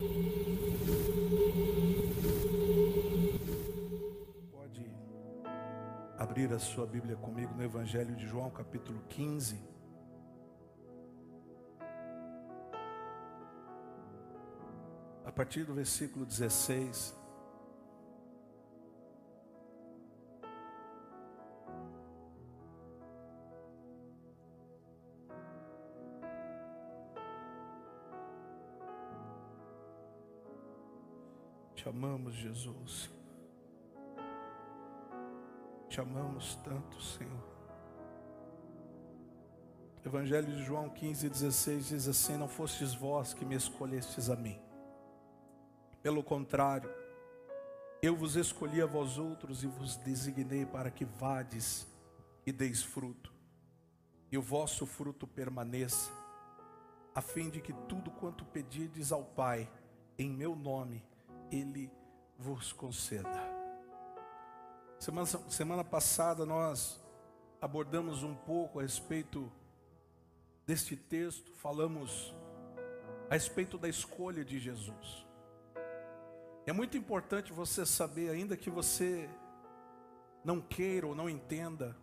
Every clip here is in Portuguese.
Pode abrir a sua Bíblia comigo no Evangelho de João, capítulo 15. A partir do versículo 16. Te amamos, Jesus. Te amamos tanto, Senhor. Evangelho de João 15, 16 diz assim: Não fostes vós que me escolhestes a mim. Pelo contrário, eu vos escolhi a vós outros e vos designei para que vades e deis fruto, e o vosso fruto permaneça, a fim de que tudo quanto pedirdes ao Pai, em meu nome, ele vos conceda. Semana, semana passada nós abordamos um pouco a respeito deste texto, falamos a respeito da escolha de Jesus. É muito importante você saber, ainda que você não queira ou não entenda,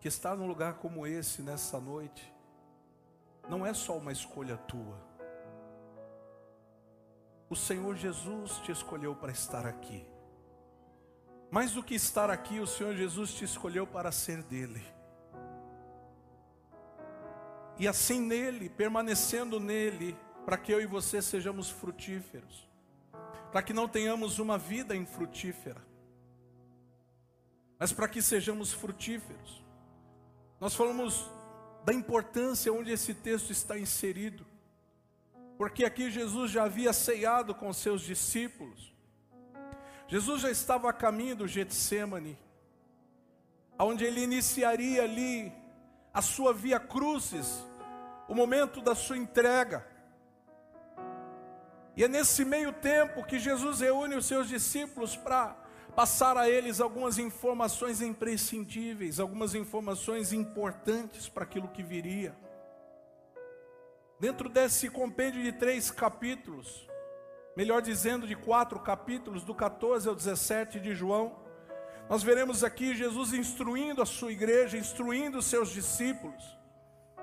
que estar num lugar como esse nessa noite, não é só uma escolha tua. O Senhor Jesus te escolheu para estar aqui. Mais do que estar aqui, o Senhor Jesus te escolheu para ser dele. E assim nele, permanecendo nele, para que eu e você sejamos frutíferos, para que não tenhamos uma vida infrutífera, mas para que sejamos frutíferos. Nós falamos da importância onde esse texto está inserido porque aqui Jesus já havia ceiado com seus discípulos. Jesus já estava a caminho do Getsemane, onde ele iniciaria ali a sua via crucis, o momento da sua entrega. E é nesse meio tempo que Jesus reúne os seus discípulos para passar a eles algumas informações imprescindíveis, algumas informações importantes para aquilo que viria. Dentro desse compêndio de três capítulos, melhor dizendo, de quatro capítulos, do 14 ao 17 de João, nós veremos aqui Jesus instruindo a sua igreja, instruindo os seus discípulos,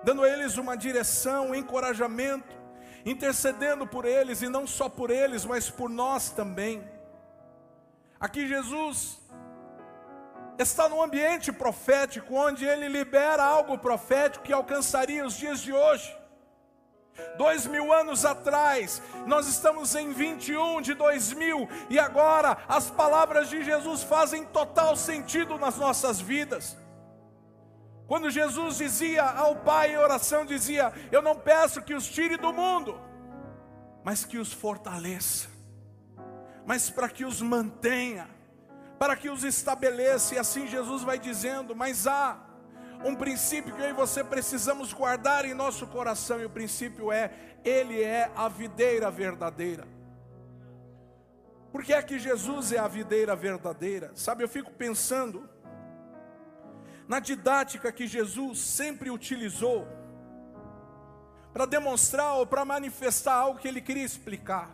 dando a eles uma direção, um encorajamento, intercedendo por eles, e não só por eles, mas por nós também. Aqui Jesus está num ambiente profético, onde ele libera algo profético que alcançaria os dias de hoje. Dois mil anos atrás, nós estamos em 21 de 2000 e agora as palavras de Jesus fazem total sentido nas nossas vidas. Quando Jesus dizia ao Pai em oração, dizia: Eu não peço que os tire do mundo, mas que os fortaleça, mas para que os mantenha, para que os estabeleça, e assim Jesus vai dizendo: Mas há um princípio que eu e você precisamos guardar em nosso coração, e o princípio é: Ele é a videira verdadeira. Por que é que Jesus é a videira verdadeira? Sabe, eu fico pensando na didática que Jesus sempre utilizou para demonstrar ou para manifestar algo que ele queria explicar.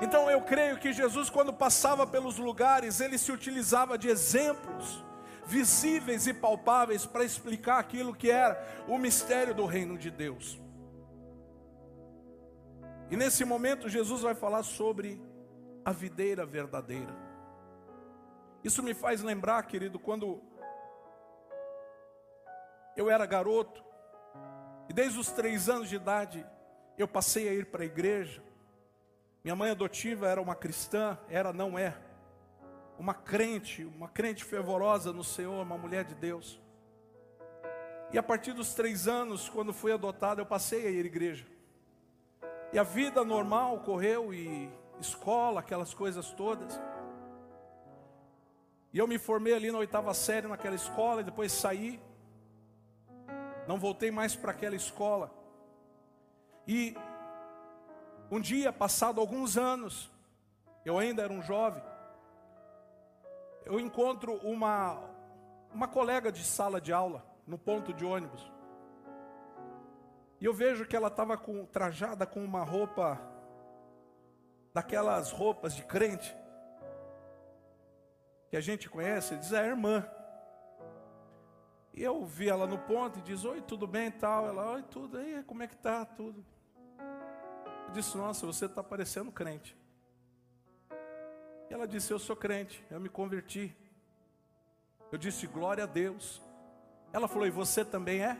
Então eu creio que Jesus, quando passava pelos lugares, ele se utilizava de exemplos visíveis e palpáveis para explicar aquilo que era o mistério do reino de Deus. E nesse momento Jesus vai falar sobre a videira verdadeira. Isso me faz lembrar, querido, quando eu era garoto, e desde os três anos de idade eu passei a ir para a igreja. Minha mãe adotiva era uma cristã, era, não é uma crente, uma crente fervorosa no Senhor, uma mulher de Deus. E a partir dos três anos, quando fui adotado, eu passei a ir à igreja. E a vida normal correu, e escola, aquelas coisas todas. E eu me formei ali na oitava série naquela escola, e depois saí. Não voltei mais para aquela escola. E um dia, passado alguns anos, eu ainda era um jovem, eu encontro uma, uma colega de sala de aula no ponto de ônibus. E eu vejo que ela estava trajada com uma roupa, daquelas roupas de crente, que a gente conhece, diz é a irmã. E eu vi ela no ponto e diz, oi, tudo bem e tal. Ela, oi, tudo aí, como é que tá? Tudo. Eu disse, nossa, você está parecendo crente. E ela disse, eu sou crente, eu me converti. Eu disse, glória a Deus. Ela falou, e você também é?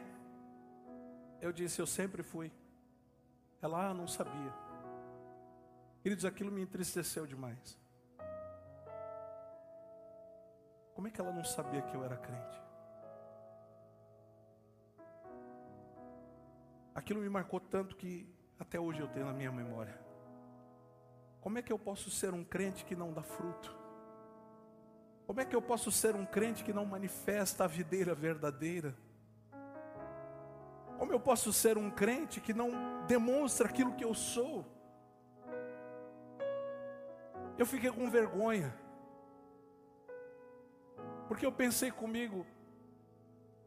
Eu disse, eu sempre fui. Ela, ah, não sabia. Queridos, aquilo me entristeceu demais. Como é que ela não sabia que eu era crente? Aquilo me marcou tanto que até hoje eu tenho na minha memória. Como é que eu posso ser um crente que não dá fruto? Como é que eu posso ser um crente que não manifesta a videira verdadeira? Como eu posso ser um crente que não demonstra aquilo que eu sou? Eu fiquei com vergonha. Porque eu pensei comigo,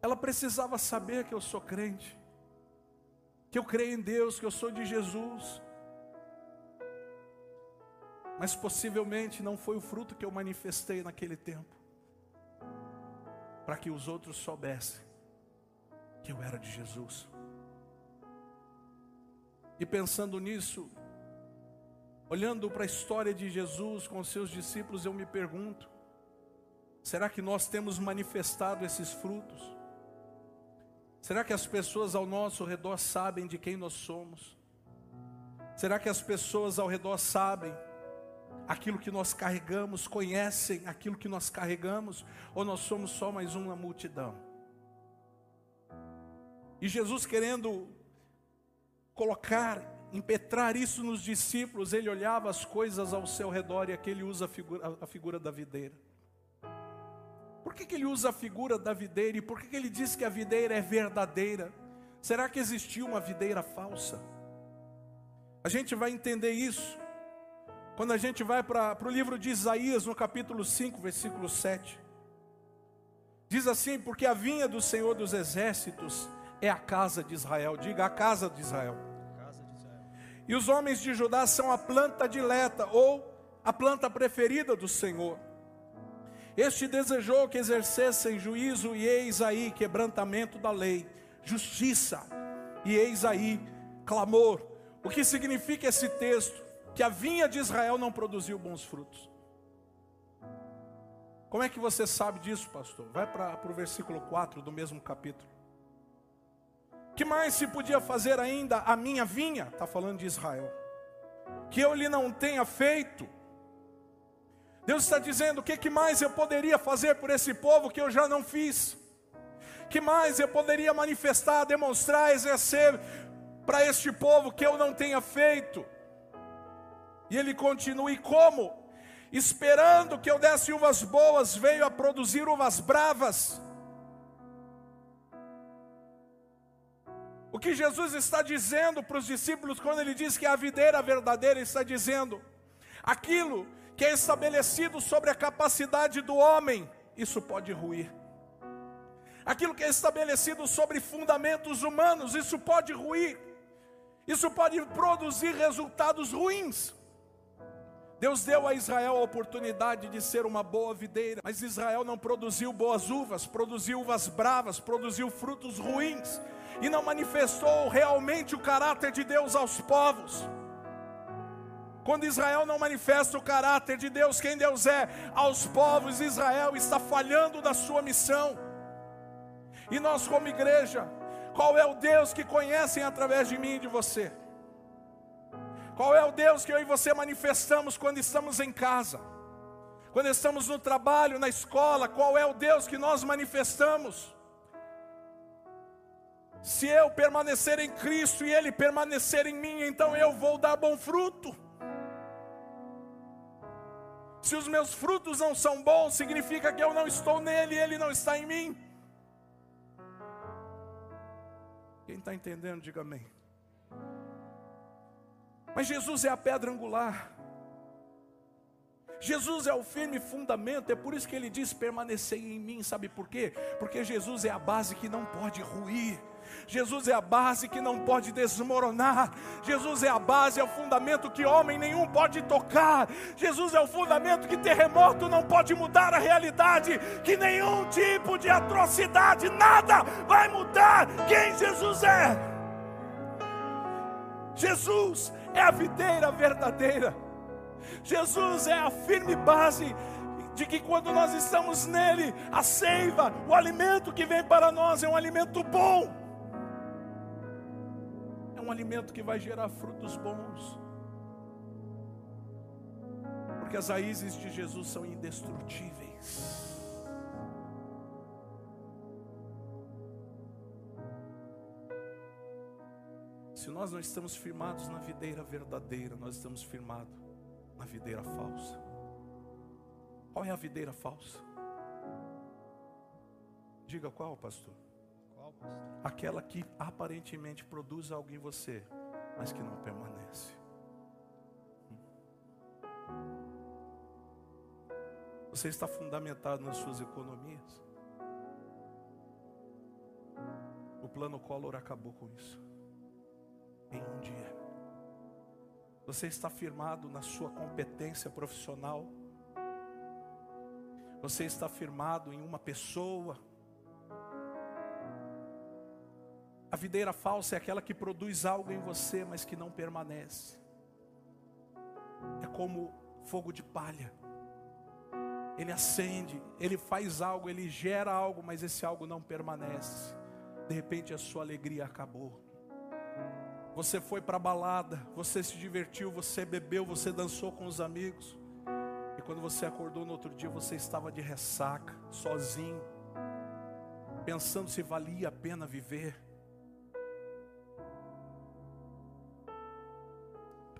ela precisava saber que eu sou crente, que eu creio em Deus, que eu sou de Jesus. Mas possivelmente não foi o fruto que eu manifestei naquele tempo, para que os outros soubessem que eu era de Jesus. E pensando nisso, olhando para a história de Jesus com seus discípulos, eu me pergunto: será que nós temos manifestado esses frutos? Será que as pessoas ao nosso redor sabem de quem nós somos? Será que as pessoas ao redor sabem aquilo que nós carregamos, conhecem aquilo que nós carregamos, ou nós somos só mais uma multidão? E Jesus querendo colocar, impetrar isso nos discípulos, ele olhava as coisas ao seu redor e aqui ele usa a figura, a figura da videira. Por que, que ele usa a figura da videira e por que, que ele diz que a videira é verdadeira? Será que existiu uma videira falsa? A gente vai entender isso quando a gente vai para o livro de Isaías, no capítulo 5, versículo 7. Diz assim: Porque a vinha do Senhor dos Exércitos é a casa de Israel. Diga a casa de Israel. E os homens de Judá são a planta dileta ou a planta preferida do Senhor. Este desejou que exercessem juízo e eis aí quebrantamento da lei, justiça e eis aí clamor. O que significa esse texto? Que a vinha de Israel não produziu bons frutos. Como é que você sabe disso, pastor? Vai para o versículo 4 do mesmo capítulo que mais se podia fazer ainda a minha vinha? Está falando de Israel. Que eu lhe não tenha feito. Deus está dizendo: o que, que mais eu poderia fazer por esse povo que eu já não fiz? Que mais eu poderia manifestar, demonstrar, exercer para este povo que eu não tenha feito? E ele continua: e como? Esperando que eu desse uvas boas, veio a produzir uvas bravas. O que Jesus está dizendo para os discípulos quando ele diz que a videira verdadeira está dizendo aquilo que é estabelecido sobre a capacidade do homem, isso pode ruir. Aquilo que é estabelecido sobre fundamentos humanos, isso pode ruir. Isso pode produzir resultados ruins. Deus deu a Israel a oportunidade de ser uma boa videira, mas Israel não produziu boas uvas, produziu uvas bravas, produziu frutos ruins e não manifestou realmente o caráter de Deus aos povos. Quando Israel não manifesta o caráter de Deus, quem Deus é, aos povos, Israel está falhando da sua missão. E nós, como igreja, qual é o Deus que conhecem através de mim e de você? Qual é o Deus que eu e você manifestamos quando estamos em casa? Quando estamos no trabalho, na escola, qual é o Deus que nós manifestamos? Se eu permanecer em Cristo e Ele permanecer em mim, então eu vou dar bom fruto. Se os meus frutos não são bons, significa que eu não estou nele e Ele não está em mim. Quem está entendendo, diga amém. Mas Jesus é a pedra angular. Jesus é o firme fundamento, é por isso que ele diz: permanecer em mim, sabe por quê? Porque Jesus é a base que não pode ruir. Jesus é a base que não pode desmoronar. Jesus é a base, é o fundamento que homem nenhum pode tocar. Jesus é o fundamento que terremoto não pode mudar a realidade, que nenhum tipo de atrocidade, nada vai mudar quem Jesus é. Jesus é a videira verdadeira. Jesus é a firme base de que quando nós estamos nele, a seiva, o alimento que vem para nós é um alimento bom é um alimento que vai gerar frutos bons. Porque as raízes de Jesus são indestrutíveis. Se nós não estamos firmados na videira verdadeira, nós estamos firmados na videira falsa. Qual é a videira falsa? Diga qual, pastor? Aquela que aparentemente produz algo em você, mas que não permanece. Você está fundamentado nas suas economias. O plano Collor acabou com isso. Em um dia. Você está firmado na sua competência profissional. Você está firmado em uma pessoa A videira falsa é aquela que produz algo em você, mas que não permanece. É como fogo de palha. Ele acende, ele faz algo, ele gera algo, mas esse algo não permanece. De repente a sua alegria acabou. Você foi para a balada, você se divertiu, você bebeu, você dançou com os amigos. E quando você acordou no outro dia, você estava de ressaca, sozinho, pensando se valia a pena viver.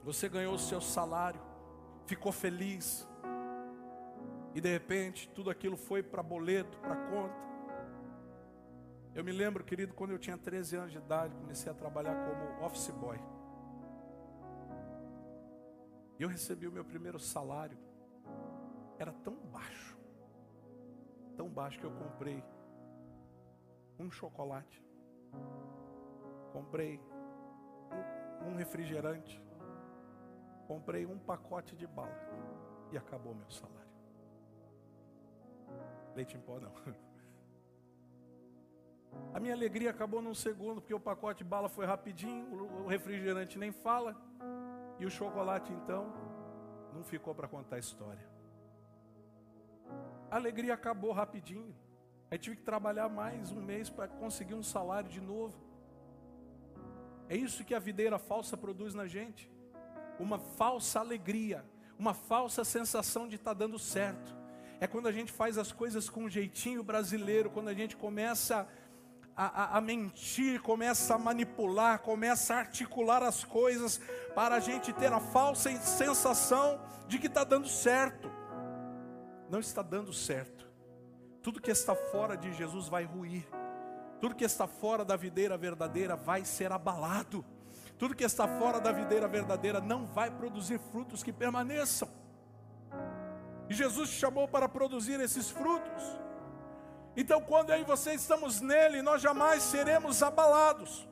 Você ganhou o seu salário, ficou feliz, e de repente tudo aquilo foi para boleto, para conta. Eu me lembro, querido, quando eu tinha 13 anos de idade, comecei a trabalhar como office boy. E eu recebi o meu primeiro salário. Era tão baixo, tão baixo que eu comprei um chocolate, comprei um, refrigerante, comprei um pacote de bala e acabou meu salário. Leite em pó não. A minha alegria acabou num segundo, porque o pacote de bala foi rapidinho, o refrigerante nem fala, e o chocolate então não ficou para contar a história. A alegria acabou rapidinho. Aí tive que trabalhar mais um mês para conseguir um salário de novo. É isso que a videira falsa produz na gente uma falsa alegria, uma falsa sensação de estar tá dando certo. É quando a gente faz as coisas com um jeitinho brasileiro, quando a gente começa a, a, a, mentir, começa a manipular, começa a articular as coisas para a gente ter a falsa sensação de que está dando certo. Não está dando certo. Tudo que está fora de Jesus vai ruir. Tudo que está fora da videira verdadeira vai ser abalado. Tudo que está fora da videira verdadeira não vai produzir frutos que permaneçam. E Jesus te chamou para produzir esses frutos. Então, quando eu e você estamos nele, nós jamais seremos abalados.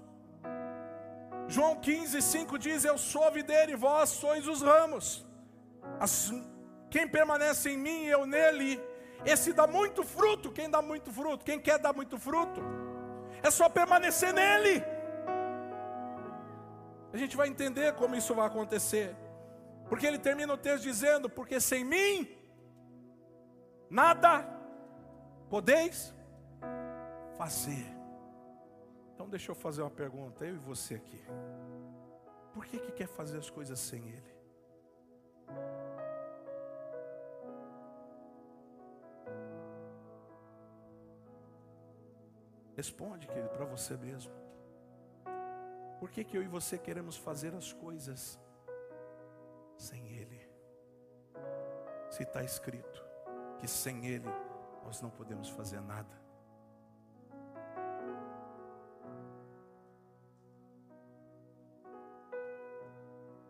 João 15, 5 diz: Eu sou a videira e vós sois os ramos. As, quem permanece em mim e eu nele, esse dá muito fruto. Quem dá muito fruto? Quem quer dar muito fruto? É só permanecer nele. A gente vai entender como isso vai acontecer. Porque ele termina o texto dizendo: Porque sem mim, nada podeis fazer. Então, deixa eu fazer uma pergunta, eu e você aqui. Por que, que quer fazer as coisas sem Ele? Responde, querido, para você mesmo. Por que, que eu e você queremos fazer as coisas sem Ele? Se está escrito que sem Ele nós não podemos fazer nada.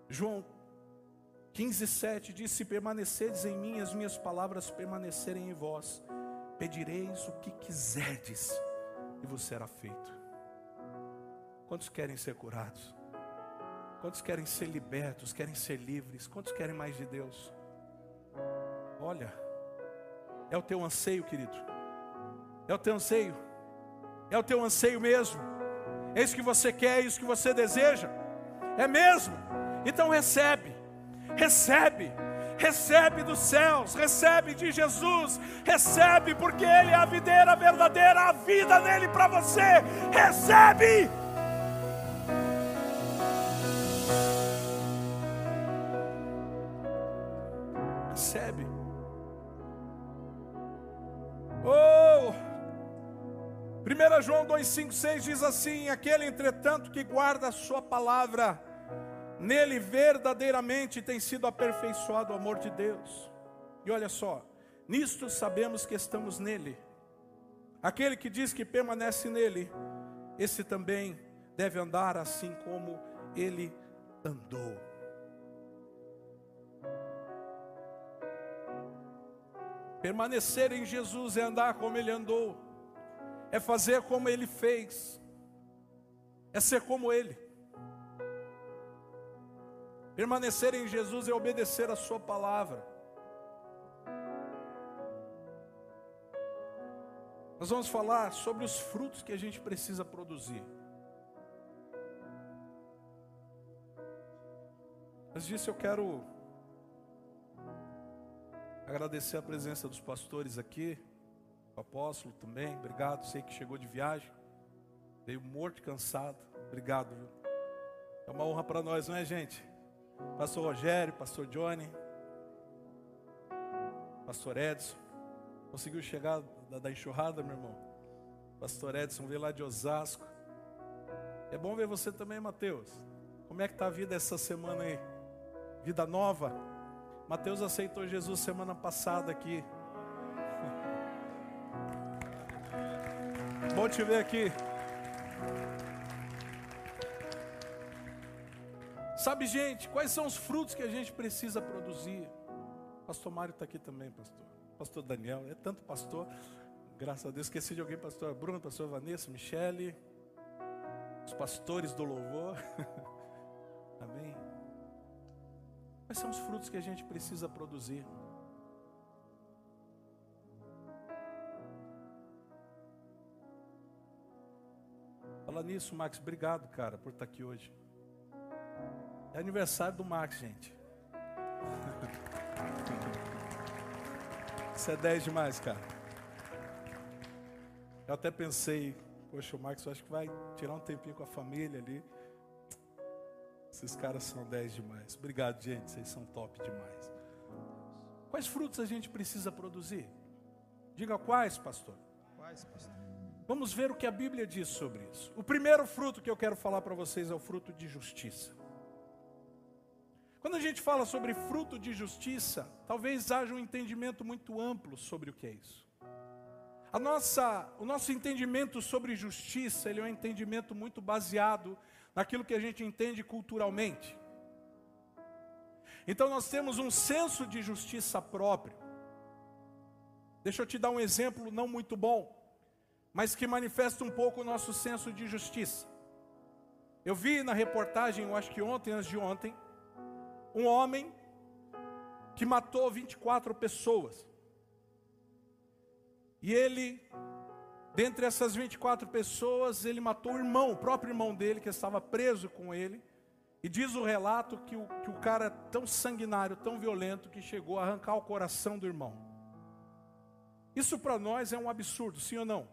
João 15, 7 diz: Se permanecerdes em mim, as minhas palavras permanecerem em vós, pedireis o que quiserdes, e vos será feito. Quantos querem ser curados? Quantos querem ser libertos, querem ser livres? Quantos querem mais de Deus? Olha, é o teu anseio, querido. É o teu anseio. É o teu anseio mesmo. É isso que você quer, é isso que você deseja. É mesmo. Então recebe. Recebe. Recebe dos céus, recebe de Jesus, recebe porque Ele é a videira verdadeira, a vida nele para você, recebe. 1 João 2,5,6 diz assim: Aquele, entretanto, que guarda a sua palavra, nele verdadeiramente tem sido aperfeiçoado o amor de Deus. E olha só, nisto sabemos que estamos nele. Aquele que diz que permanece nele, esse também deve andar assim como ele andou. Permanecer em Jesus é andar como ele andou, é fazer como ele fez, é ser como ele. Permanecer em Jesus é obedecer a Sua palavra. Nós vamos falar sobre os frutos que a gente precisa produzir. Mas disso eu quero Agradecer a presença dos pastores aqui, apóstolo também, obrigado. Sei que chegou de viagem, veio morto cansado, obrigado. Viu? É uma honra para nós, não é, gente? Pastor Rogério, Pastor Johnny, Pastor Edson, conseguiu chegar da, da enxurrada, meu irmão? Pastor Edson veio lá de Osasco. É bom ver você também, Mateus. Como é que está a vida essa semana aí? Vida nova? Mateus aceitou Jesus semana passada aqui. Bom te ver aqui. Sabe, gente, quais são os frutos que a gente precisa produzir? Pastor Mário está aqui também, pastor. Pastor Daniel, é tanto pastor. Graças a Deus, esqueci de alguém, pastor Bruno, pastor Vanessa, Michele, os pastores do louvor. Amém. Quais são os frutos que a gente precisa produzir? Nisso, Max. Obrigado, cara, por estar aqui hoje. É aniversário do Max, gente. Isso é 10 demais, cara. Eu até pensei, poxa, o Max acho que vai tirar um tempinho com a família ali. Esses caras são 10 demais. Obrigado, gente. Vocês são top demais. Quais frutos a gente precisa produzir? Diga quais, pastor. Quais, pastor? Vamos ver o que a Bíblia diz sobre isso. O primeiro fruto que eu quero falar para vocês é o fruto de justiça. Quando a gente fala sobre fruto de justiça, talvez haja um entendimento muito amplo sobre o que é isso. A nossa, o nosso entendimento sobre justiça, ele é um entendimento muito baseado naquilo que a gente entende culturalmente. Então nós temos um senso de justiça próprio. Deixa eu te dar um exemplo não muito bom, mas que manifesta um pouco o nosso senso de justiça. Eu vi na reportagem, eu acho que ontem, antes de ontem, um homem que matou 24 pessoas. E ele Dentre essas 24 pessoas, ele matou o irmão, o próprio irmão dele, que estava preso com ele. E diz o relato que o, que o cara é tão sanguinário, tão violento, que chegou a arrancar o coração do irmão. Isso para nós é um absurdo, sim ou não?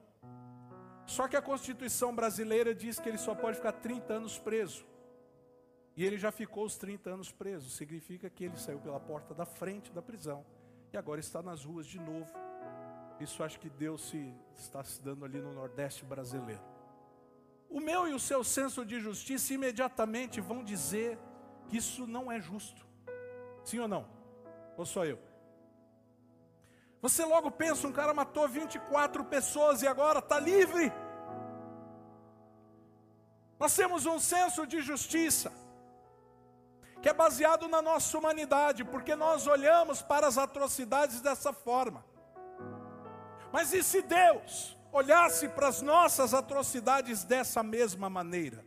Só que a Constituição brasileira diz que ele só pode ficar 30 anos preso. E ele já ficou os 30 anos preso. Significa que ele saiu pela porta da frente da prisão. E agora está nas ruas de novo isso acho que Deus se, está se dando ali no Nordeste brasileiro. O meu e o seu senso de justiça imediatamente vão dizer que isso não é justo. Sim ou não? Ou só eu? Você logo pensa, um cara matou 24 pessoas e agora está livre. Nós temos um senso de justiça que é baseado na nossa humanidade, porque nós olhamos para as atrocidades dessa forma. Mas e se Deus olhasse para as nossas atrocidades dessa mesma maneira?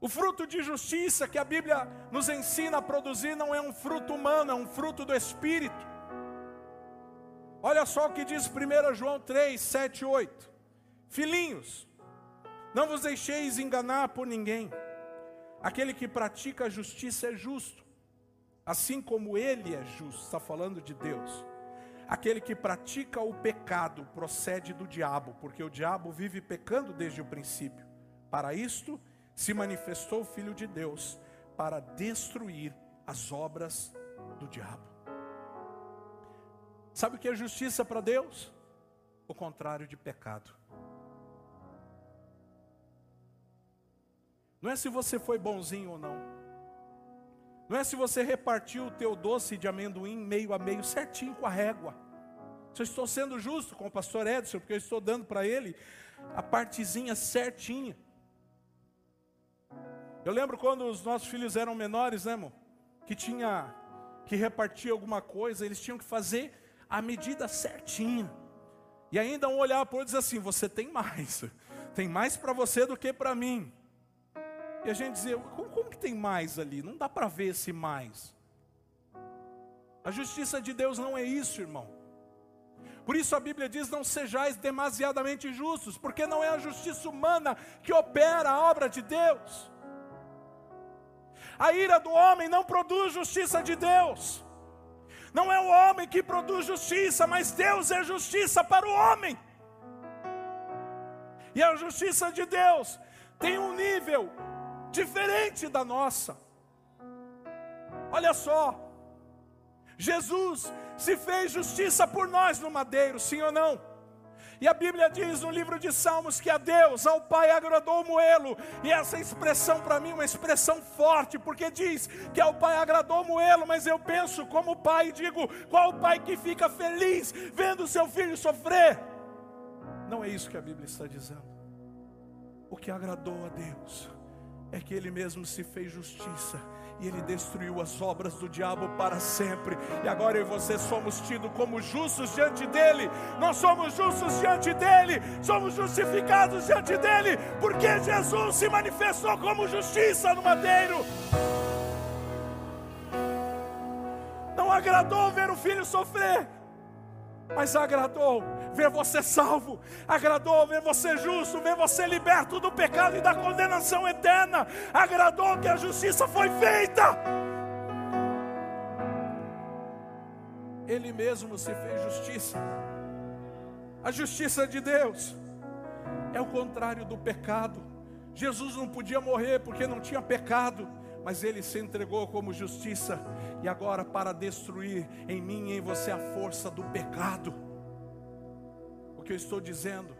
O fruto de justiça que a Bíblia nos ensina a produzir não é um fruto humano, é um fruto do Espírito. Olha só o que diz 1 João 3, 7 e 8. Filhinhos, não vos deixeis enganar por ninguém. Aquele que pratica a justiça é justo, assim como ele é justo. Está falando de Deus. Aquele que pratica o pecado procede do diabo, porque o diabo vive pecando desde o princípio. Para isto se manifestou o Filho de Deus, para destruir as obras do diabo. Sabe o que é justiça para Deus? O contrário de pecado. Não é se você foi bonzinho ou não. Não é se você repartiu o teu doce de amendoim meio a meio certinho com a régua. Se eu estou sendo justo com o pastor Edson, porque eu estou dando para ele a partezinha certinha. Eu lembro quando os nossos filhos eram menores, né, irmão? Que tinha que repartir alguma coisa, eles tinham que fazer a medida certinha. E ainda um olhar para o outro dizer assim: você tem mais, tem mais para você do que para mim. E a gente dizia: como, como que tem mais ali? Não dá para ver esse mais. A justiça de Deus não é isso, irmão. Por isso a Bíblia diz: não sejais demasiadamente justos, porque não é a justiça humana que opera a obra de Deus. A ira do homem não produz justiça de Deus. Não é o homem que produz justiça, mas Deus é justiça para o homem. E a justiça de Deus tem um nível diferente da nossa. Olha só, Jesus se fez justiça por nós no madeiro, sim ou não? E a Bíblia diz no livro de Salmos que a Deus, ao Pai, agradou o moelo. E essa expressão para mim é uma expressão forte, porque diz que ao Pai agradou o moelo, mas eu penso como pai e digo: qual pai que fica feliz vendo seu filho sofrer? Não é isso que a Bíblia está dizendo. O que agradou a Deus é que Ele mesmo se fez justiça e ele destruiu as obras do diabo para sempre. E agora eu e você somos tidos como justos diante dele. Nós somos justos diante dele, somos justificados diante dele, porque Jesus se manifestou como justiça no madeiro. Não agradou ver o filho sofrer, mas agradou ver você salvo, agradou ver você justo, ver você liberto do pecado e da condenação eterna, agradou que a justiça foi feita. Ele mesmo se fez justiça. A justiça de Deus é o contrário do pecado. Jesus não podia morrer porque não tinha pecado mas ele se entregou como justiça, e agora para destruir em mim e em você a força do pecado. O que eu estou dizendo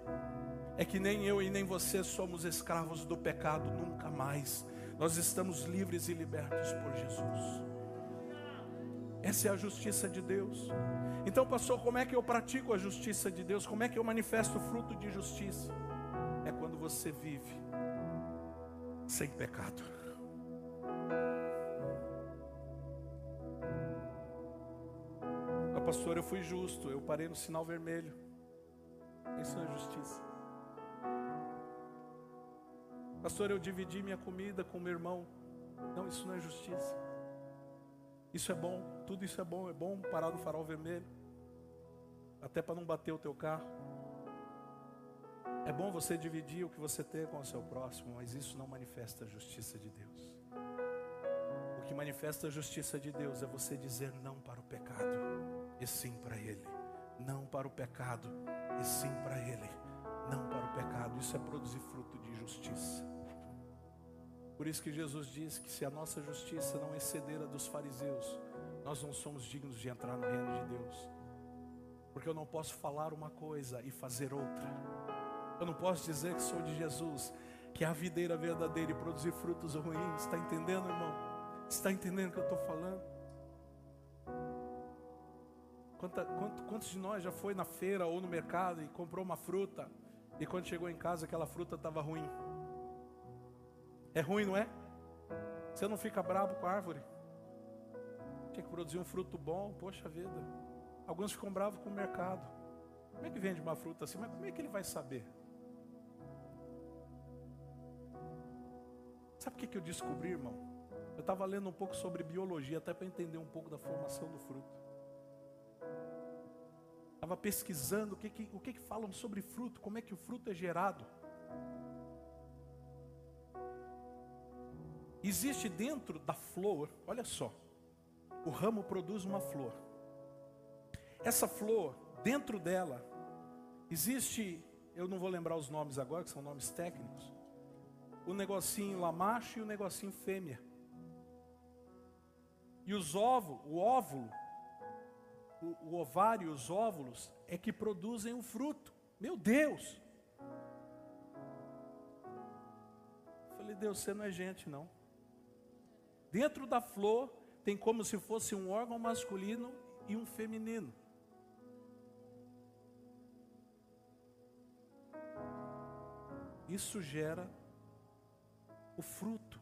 é que nem eu e nem você somos escravos do pecado nunca mais. Nós estamos livres e libertos por Jesus. Essa é a justiça de Deus. Então, pastor, como é que eu pratico a justiça de Deus? Como é que eu manifesto o fruto de justiça? É quando você vive sem pecado. Pastor, eu fui justo, eu parei no sinal vermelho. Isso não é justiça. Pastor, eu dividi minha comida com meu irmão. Não, isso não é justiça. Isso é bom, tudo isso é bom, é bom parar no farol vermelho. Até para não bater o teu carro. É bom você dividir o que você tem com o seu próximo, mas isso não manifesta a justiça de Deus. Que manifesta a justiça de Deus é você dizer não para o pecado e sim para Ele. Não para o pecado, e sim para Ele. Não para o pecado. Isso é produzir fruto de justiça. Por isso que Jesus diz que se a nossa justiça não exceder a dos fariseus, nós não somos dignos de entrar no reino de Deus. Porque eu não posso falar uma coisa e fazer outra. Eu não posso dizer que sou de Jesus, que é a videira verdadeira e produzir frutos ruins. Está entendendo, irmão? Está entendendo o que eu estou falando? Quanta, quanto, quantos de nós já foi na feira ou no mercado e comprou uma fruta e quando chegou em casa aquela fruta estava ruim? É ruim, não é? Você não fica bravo com a árvore? Tinha que produzir um fruto bom, poxa vida. Alguns ficam bravos com o mercado. Como é que vende uma fruta assim? Mas como é que ele vai saber? Sabe o que, eu descobri, irmão? Eu estava lendo um pouco sobre biologia, até para entender um pouco da formação do fruto. Estava pesquisando o que, que, o que, que falam sobre fruto, como é que o fruto é gerado. Existe dentro da flor, olha só, o ramo produz uma flor. Essa flor, dentro dela, existe, eu não vou lembrar os nomes agora, que são nomes técnicos, o negocinho lá macho e o negocinho fêmea. E os óvulos, o óvulo, o, o ovário e os óvulos é que produzem o fruto. Meu Deus! Eu falei, Deus, você não é gente, não. Dentro da flor tem como se fosse um órgão masculino e um feminino. Isso gera o fruto.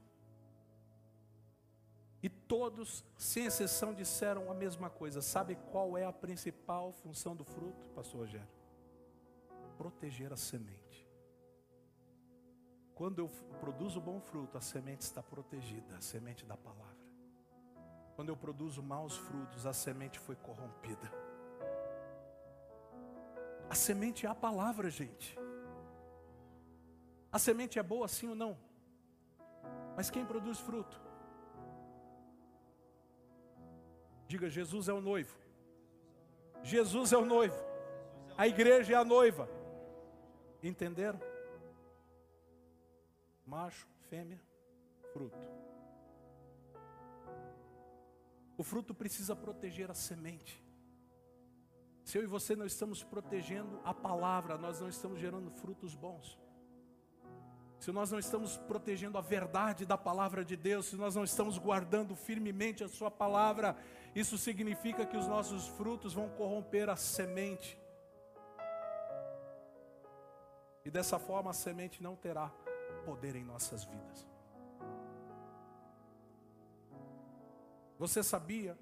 Todos, sem exceção, disseram a mesma coisa. Sabe qual é a principal função do fruto, pastor Rogério? Proteger a semente. Quando eu produzo bom fruto, a semente está protegida, a semente da palavra. Quando eu produzo maus frutos, a semente foi corrompida. A semente é a palavra, gente. A semente é boa sim ou não? Mas quem produz fruto? Diga, Jesus é o noivo. Jesus é o noivo. A igreja é a noiva. Entenderam? Macho, fêmea, fruto. O fruto precisa proteger a semente. Se eu e você não estamos protegendo a palavra, nós não estamos gerando frutos bons. Se nós não estamos protegendo a verdade da palavra de Deus, se nós não estamos guardando firmemente a Sua palavra, isso significa que os nossos frutos vão corromper a semente. E dessa forma a semente não terá poder em nossas vidas. Você sabia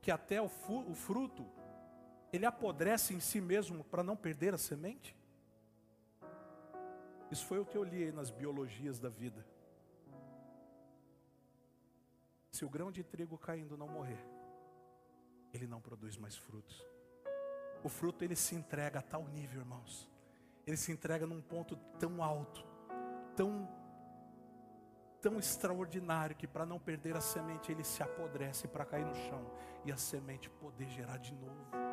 que até o fruto ele apodrece em si mesmo para não perder a semente? Isso foi o que eu li nas biologias da vida. Se o grão de trigo caindo não morrer, ele não produz mais frutos. O fruto ele se entrega a tal nível, irmãos. Ele se entrega num ponto tão alto, tão tão extraordinário que para não perder a semente ele se apodrece para cair no chão e a semente poder gerar de novo.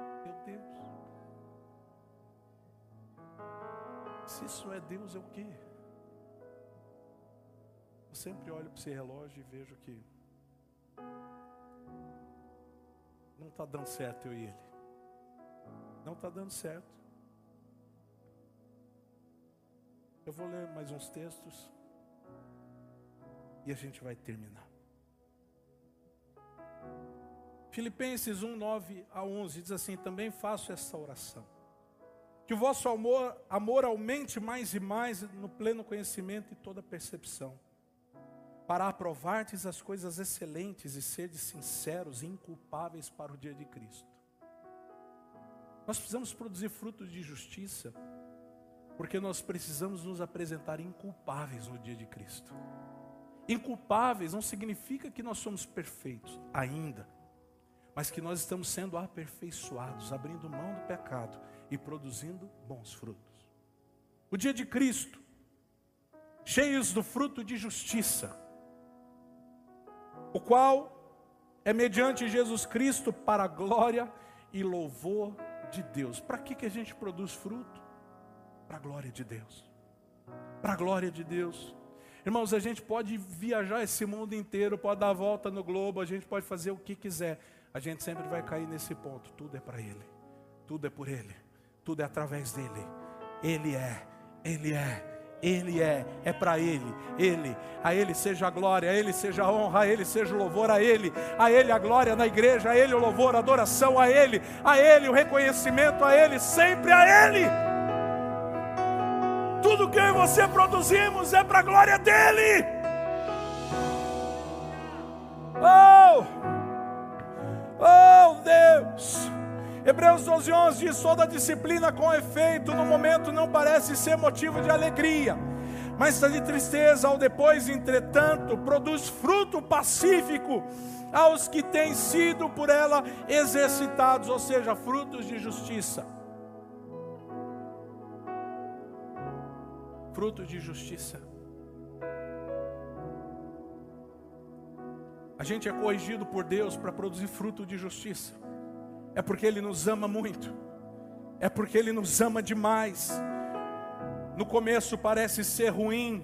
Se isso é Deus, é o quê? Eu sempre olho para esse relógio e vejo que não está dando certo eu e ele. Não está dando certo. Eu vou ler mais uns textos e a gente vai terminar. Filipenses 1, 9 a 11 diz assim: Também faço essa oração. Que o vosso amor, amor aumente mais e mais no pleno conhecimento e toda percepção, para aprovardes as coisas excelentes e serdes sinceros e inculpáveis para o dia de Cristo. Nós precisamos produzir frutos de justiça, porque nós precisamos nos apresentar inculpáveis no dia de Cristo. Inculpáveis não significa que nós somos perfeitos ainda, mas que nós estamos sendo aperfeiçoados, abrindo mão do pecado e produzindo bons frutos. O dia de Cristo, cheios do fruto de justiça, o qual é mediante Jesus Cristo para a glória e louvor de Deus. Para que, que a gente produz fruto? Para a glória de Deus. Para a glória de Deus. Irmãos, a gente pode viajar esse mundo inteiro, pode dar a volta no globo, a gente pode fazer o que quiser. A gente sempre vai cair nesse ponto. Tudo é para Ele, tudo é por Ele, tudo é através dele. Ele é, Ele é, Ele é, é para Ele, Ele, a Ele seja a glória, a Ele seja a honra, a Ele seja o louvor, a Ele, a Ele a glória na igreja, a Ele o louvor, a adoração, a Ele, a Ele o reconhecimento, a Ele, sempre. A Ele. Tudo que eu e você produzimos é para a glória dEle. Oh! Deus! Hebreus 12, 11 diz: toda disciplina com efeito no momento não parece ser motivo de alegria, mas de tristeza ao depois, entretanto, produz fruto pacífico aos que têm sido por ela exercitados, ou seja, frutos de justiça. Frutos de justiça. A gente é corrigido por Deus para produzir fruto de justiça. É porque Ele nos ama muito. É porque Ele nos ama demais. No começo parece ser ruim,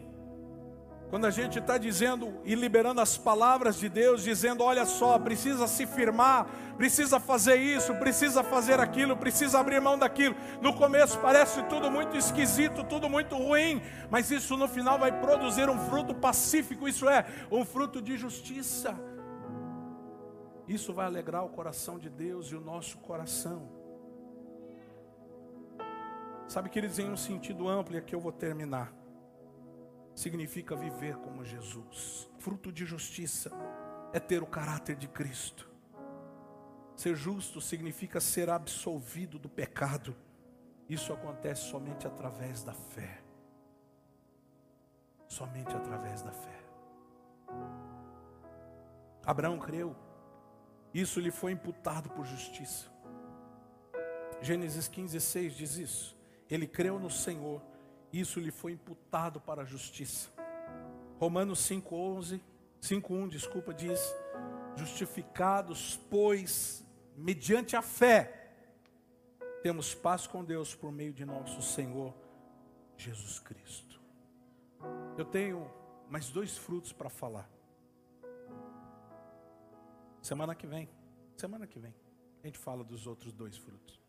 quando a gente está dizendo e liberando as palavras de Deus, dizendo: olha só, precisa se firmar, precisa fazer isso, precisa fazer aquilo, precisa abrir mão daquilo. No começo parece tudo muito esquisito, tudo muito ruim, mas isso no final vai produzir um fruto pacífico, isso é, um fruto de justiça. Isso vai alegrar o coração de Deus e o nosso coração. Sabe, queridos, em um sentido amplo, e aqui eu vou terminar. Significa viver como Jesus. Fruto de justiça é ter o caráter de Cristo. Ser justo significa ser absolvido do pecado. Isso acontece somente através da fé. Somente através da fé. Abraão creu isso lhe foi imputado por justiça. Gênesis 15, 6 diz isso. Ele creu no Senhor, isso lhe foi imputado para a justiça. Romanos 5:11, 5:1, desculpa, diz: Justificados, pois, mediante a fé, temos paz com Deus por meio de nosso Senhor Jesus Cristo. Eu tenho mais dois frutos para falar. Semana que vem, semana que vem, a gente fala dos outros dois frutos.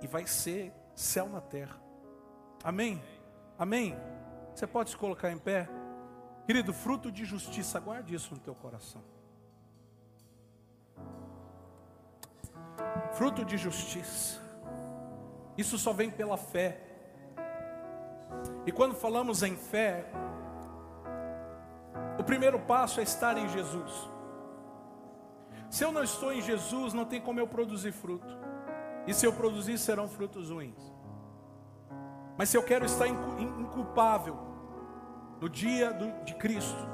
E vai ser céu na terra. Amém? Amém? Você pode se colocar em pé? Querido, fruto de justiça, guarde isso no teu coração. Fruto de justiça. Isso só vem pela fé. E quando falamos em fé, o primeiro passo é estar em Jesus. Se eu não estou em Jesus, não tem como eu produzir fruto. E se eu produzir, serão frutos ruins. Mas se eu quero estar inculpável no dia de Cristo,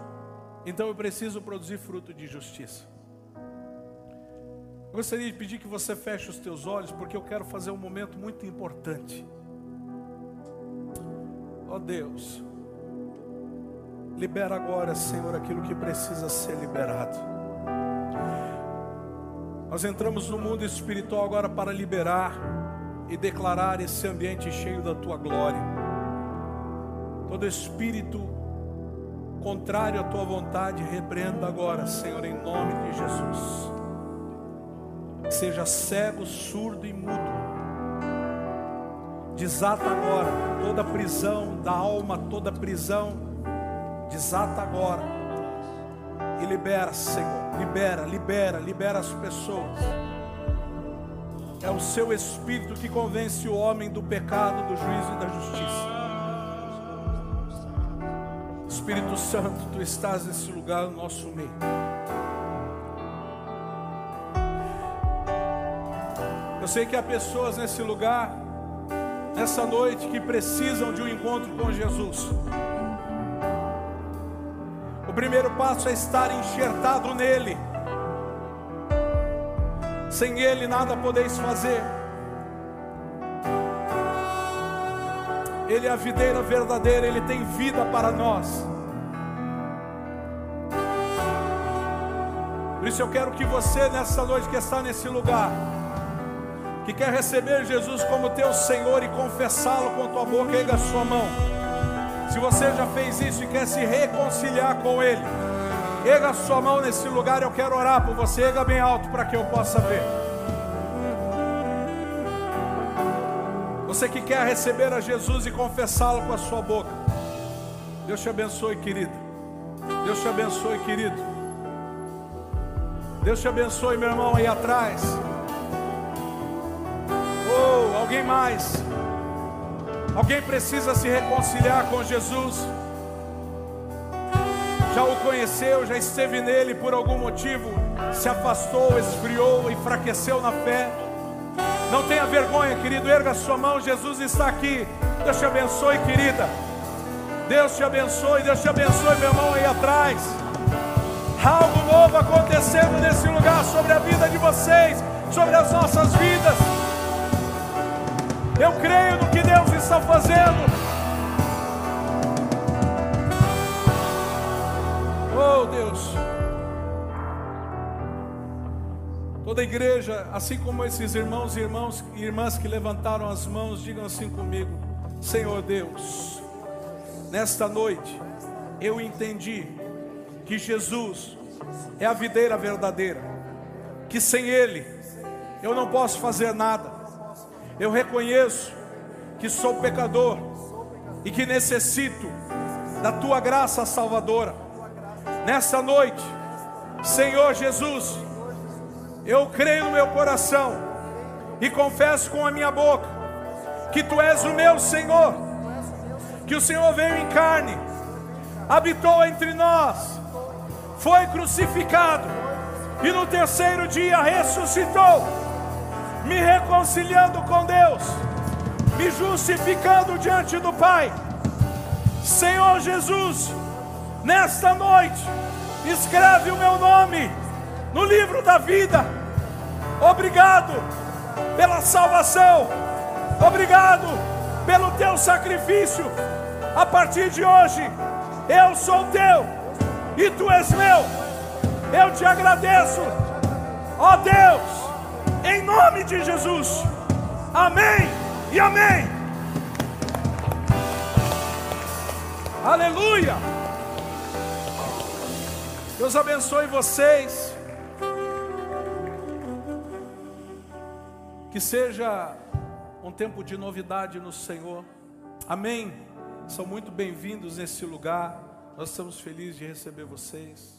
então eu preciso produzir fruto de justiça. Eu gostaria de pedir que você feche os teus olhos, porque eu quero fazer um momento muito importante. Oh Deus, libera agora, Senhor, aquilo que precisa ser liberado. Nós entramos no mundo espiritual agora para liberar e declarar esse ambiente cheio da tua glória. Todo espírito contrário à tua vontade, repreenda agora, Senhor, em nome de Jesus. Seja cego, surdo e mudo. Desata agora toda prisão da alma, toda prisão. Desata agora e libera, Senhor Libera, libera, libera as pessoas. É o seu espírito que convence o homem do pecado, do juízo e da justiça. Espírito Santo, tu estás nesse lugar no nosso meio. Eu sei que há pessoas nesse lugar, nessa noite, que precisam de um encontro com Jesus primeiro passo é estar enxertado nele. Sem ele nada podeis fazer. Ele é a videira verdadeira, ele tem vida para nós. Por isso eu quero que você nessa noite que está nesse lugar, que quer receber Jesus como teu Senhor e confessá-lo com tua boca, erga a sua mão. Se você já fez isso e quer se reconciliar com Ele, erga sua mão nesse lugar. Eu quero orar por você. Erga bem alto para que eu possa ver. Você que quer receber a Jesus e confessá-lo com a sua boca. Deus te abençoe, querido. Deus te abençoe, querido. Deus te abençoe, meu irmão, aí atrás. Oh, alguém mais? Alguém precisa se reconciliar com Jesus. Já o conheceu, já esteve nele por algum motivo, se afastou, esfriou, enfraqueceu na fé. Não tenha vergonha, querido, erga sua mão, Jesus está aqui. Deus te abençoe, querida. Deus te abençoe, Deus te abençoe, meu irmão aí atrás. Algo novo acontecendo nesse lugar sobre a vida de vocês, sobre as nossas vidas. Eu creio no que Deus está fazendo. Oh Deus. Toda a igreja, assim como esses irmãos e irmãos irmãs que levantaram as mãos, digam assim comigo: Senhor Deus, nesta noite eu entendi que Jesus é a videira verdadeira, que sem Ele eu não posso fazer nada. Eu reconheço que sou pecador e que necessito da tua graça salvadora. Nessa noite, Senhor Jesus, eu creio no meu coração e confesso com a minha boca que tu és o meu Senhor, que o Senhor veio em carne, habitou entre nós, foi crucificado e no terceiro dia ressuscitou, me reconciliando com Deus, me justificando diante do Pai. Senhor Jesus, nesta noite, escreve o meu nome no livro da vida Obrigado pela salvação. Obrigado pelo teu sacrifício. A partir de hoje, eu sou teu e tu és meu. Eu te agradeço, ó Deus, em nome de Jesus. Amém e amém. Aleluia. Deus abençoe vocês. Que seja um tempo de novidade no Senhor. Amém. São muito bem-vindos nesse lugar. Nós estamos felizes de receber vocês.